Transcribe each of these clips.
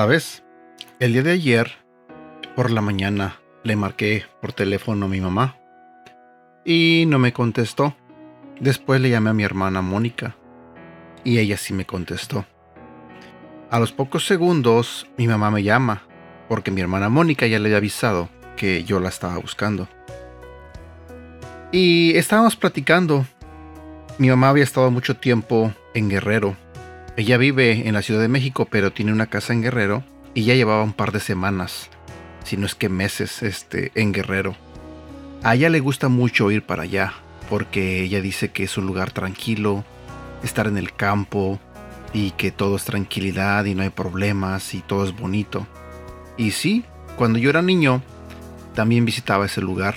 ¿Sabes? El día de ayer, por la mañana, le marqué por teléfono a mi mamá y no me contestó. Después le llamé a mi hermana Mónica y ella sí me contestó. A los pocos segundos mi mamá me llama porque mi hermana Mónica ya le había avisado que yo la estaba buscando. Y estábamos platicando. Mi mamá había estado mucho tiempo en Guerrero ella vive en la Ciudad de México, pero tiene una casa en Guerrero y ya llevaba un par de semanas, si no es que meses, este, en Guerrero. A ella le gusta mucho ir para allá, porque ella dice que es un lugar tranquilo, estar en el campo y que todo es tranquilidad y no hay problemas y todo es bonito. Y sí, cuando yo era niño, también visitaba ese lugar.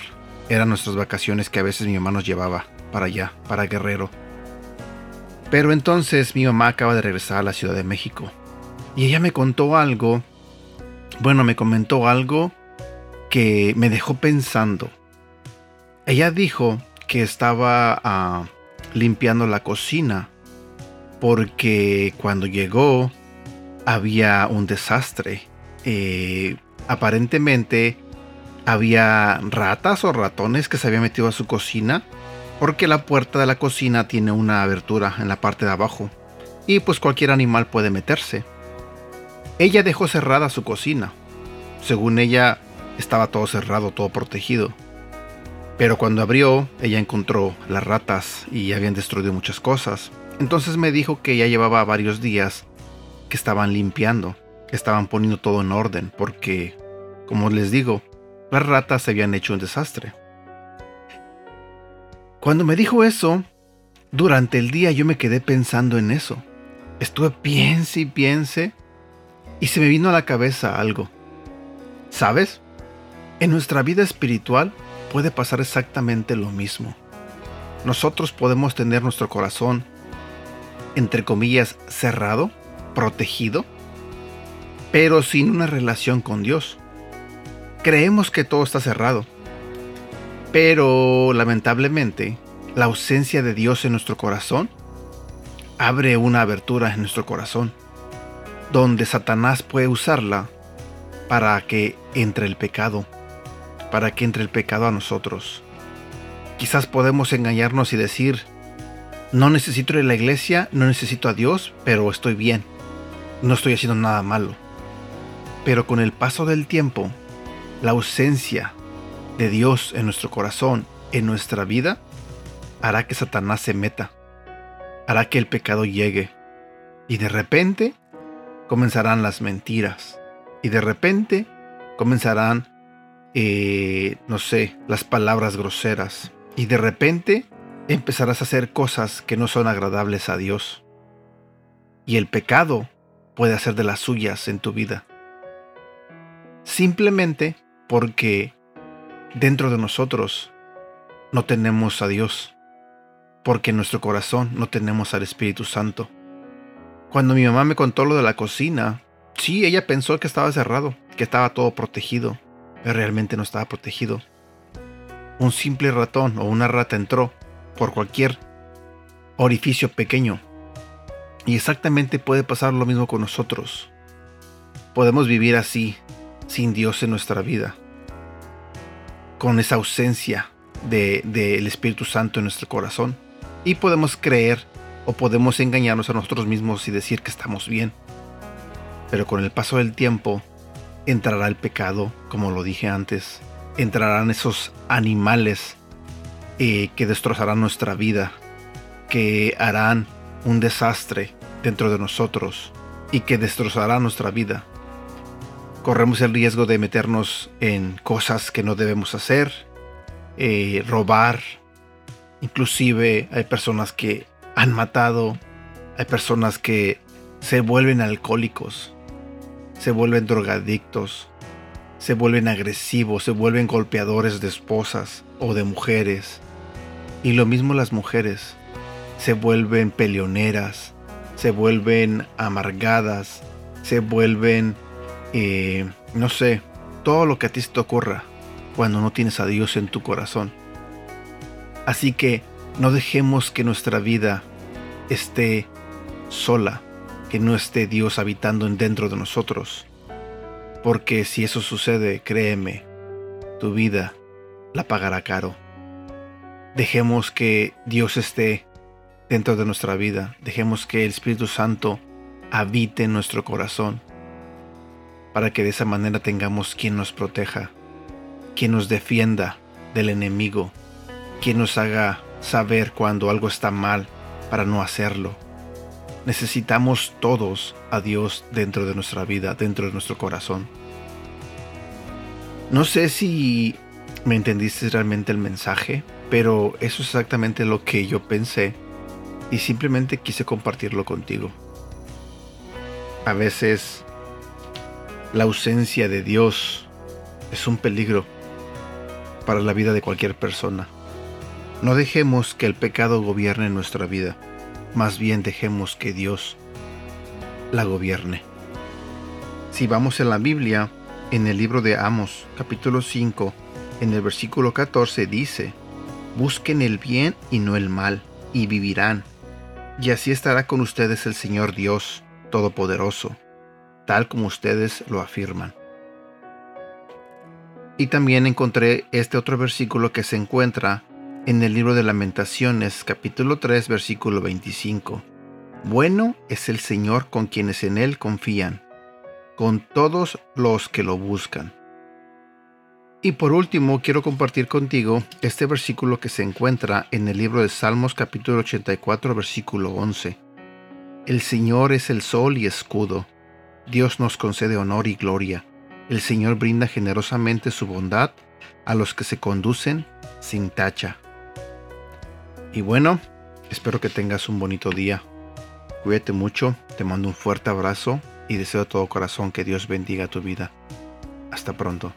Eran nuestras vacaciones que a veces mi mamá nos llevaba para allá, para Guerrero. Pero entonces mi mamá acaba de regresar a la Ciudad de México. Y ella me contó algo, bueno, me comentó algo que me dejó pensando. Ella dijo que estaba ah, limpiando la cocina porque cuando llegó había un desastre. Eh, aparentemente había ratas o ratones que se habían metido a su cocina porque la puerta de la cocina tiene una abertura en la parte de abajo y pues cualquier animal puede meterse. Ella dejó cerrada su cocina. Según ella, estaba todo cerrado, todo protegido. Pero cuando abrió, ella encontró las ratas y habían destruido muchas cosas. Entonces me dijo que ya llevaba varios días que estaban limpiando, que estaban poniendo todo en orden, porque, como les digo, las ratas se habían hecho un desastre. Cuando me dijo eso, durante el día yo me quedé pensando en eso. Estuve piense y piense y se me vino a la cabeza algo. ¿Sabes? En nuestra vida espiritual puede pasar exactamente lo mismo. Nosotros podemos tener nuestro corazón, entre comillas, cerrado, protegido, pero sin una relación con Dios. Creemos que todo está cerrado, pero lamentablemente, la ausencia de Dios en nuestro corazón abre una abertura en nuestro corazón, donde Satanás puede usarla para que entre el pecado, para que entre el pecado a nosotros. Quizás podemos engañarnos y decir, no necesito ir a la iglesia, no necesito a Dios, pero estoy bien, no estoy haciendo nada malo. Pero con el paso del tiempo, la ausencia de Dios en nuestro corazón, en nuestra vida, hará que Satanás se meta, hará que el pecado llegue. Y de repente comenzarán las mentiras. Y de repente comenzarán, eh, no sé, las palabras groseras. Y de repente empezarás a hacer cosas que no son agradables a Dios. Y el pecado puede hacer de las suyas en tu vida. Simplemente porque dentro de nosotros no tenemos a Dios, porque en nuestro corazón no tenemos al Espíritu Santo. Cuando mi mamá me contó lo de la cocina, sí, ella pensó que estaba cerrado, que estaba todo protegido, pero realmente no estaba protegido. Un simple ratón o una rata entró por cualquier orificio pequeño. Y exactamente puede pasar lo mismo con nosotros. Podemos vivir así, sin Dios en nuestra vida con esa ausencia del Espíritu Santo en nuestro corazón. Y podemos creer o podemos engañarnos a nosotros mismos y decir que estamos bien. Pero con el paso del tiempo entrará el pecado, como lo dije antes. Entrarán esos animales que destrozarán nuestra vida, que harán un desastre dentro de nosotros y que destrozarán nuestra vida. Corremos el riesgo de meternos en cosas que no debemos hacer, eh, robar, inclusive hay personas que han matado, hay personas que se vuelven alcohólicos, se vuelven drogadictos, se vuelven agresivos, se vuelven golpeadores de esposas o de mujeres. Y lo mismo las mujeres, se vuelven peleoneras, se vuelven amargadas, se vuelven eh, no sé, todo lo que a ti se te ocurra cuando no tienes a Dios en tu corazón. Así que no dejemos que nuestra vida esté sola, que no esté Dios habitando dentro de nosotros. Porque si eso sucede, créeme, tu vida la pagará caro. Dejemos que Dios esté dentro de nuestra vida. Dejemos que el Espíritu Santo habite en nuestro corazón. Para que de esa manera tengamos quien nos proteja, quien nos defienda del enemigo, quien nos haga saber cuando algo está mal para no hacerlo. Necesitamos todos a Dios dentro de nuestra vida, dentro de nuestro corazón. No sé si me entendiste realmente el mensaje, pero eso es exactamente lo que yo pensé y simplemente quise compartirlo contigo. A veces la ausencia de Dios es un peligro para la vida de cualquier persona. No dejemos que el pecado gobierne nuestra vida más bien dejemos que Dios la gobierne. Si vamos en la Biblia, en el libro de Amos, capítulo 5, en el versículo 14 dice, Busquen el bien y no el mal, y vivirán. Y así estará con ustedes el Señor Dios Todopoderoso, tal como ustedes lo afirman. Y también encontré este otro versículo que se encuentra en el libro de Lamentaciones capítulo 3 versículo 25. Bueno es el Señor con quienes en Él confían, con todos los que lo buscan. Y por último quiero compartir contigo este versículo que se encuentra en el libro de Salmos capítulo 84 versículo 11. El Señor es el sol y escudo. Dios nos concede honor y gloria. El Señor brinda generosamente su bondad a los que se conducen sin tacha. Y bueno, espero que tengas un bonito día. Cuídate mucho, te mando un fuerte abrazo y deseo de todo corazón que Dios bendiga tu vida. Hasta pronto.